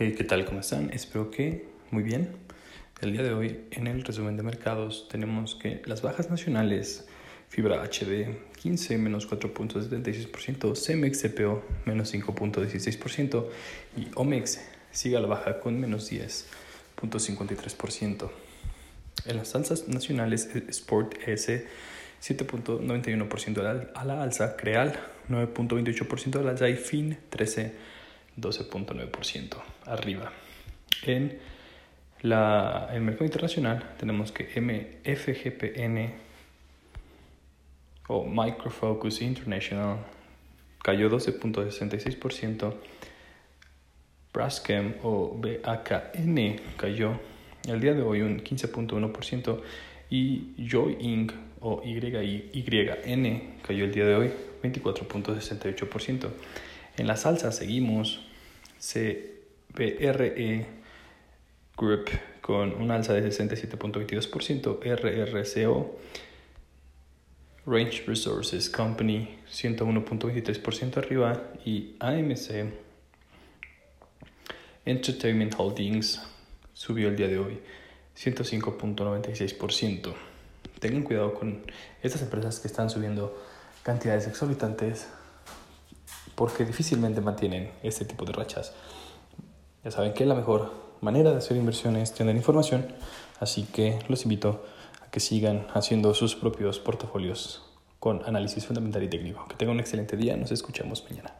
Hey, ¿qué tal? ¿Cómo están? Espero que muy bien. El día de hoy, en el resumen de mercados, tenemos que las bajas nacionales, fibra HD 15 menos 4.76%, Cemex CPO menos 5.16% y Omex sigue a la baja con menos 10.53%. En las alzas nacionales, Sport S 7.91% a la alza, Creal 9.28% a la alza y Fin 13 12.9% arriba. En la, el mercado internacional tenemos que MFGPN o Microfocus International cayó 12.66%, Braskem o BAKN cayó el día de hoy un 15.1% y Joy Inc. o YYN cayó el día de hoy 24.68%. En la salsa seguimos CBRE Group con un alza de 67.22%, RRCO Range Resources Company 101.23% arriba. Y AMC Entertainment Holdings subió el día de hoy 105.96%. Tengan cuidado con estas empresas que están subiendo cantidades exorbitantes porque difícilmente mantienen este tipo de rachas. Ya saben que la mejor manera de hacer inversiones es tener información, así que los invito a que sigan haciendo sus propios portafolios con análisis fundamental y técnico. Que tengan un excelente día, nos escuchamos mañana.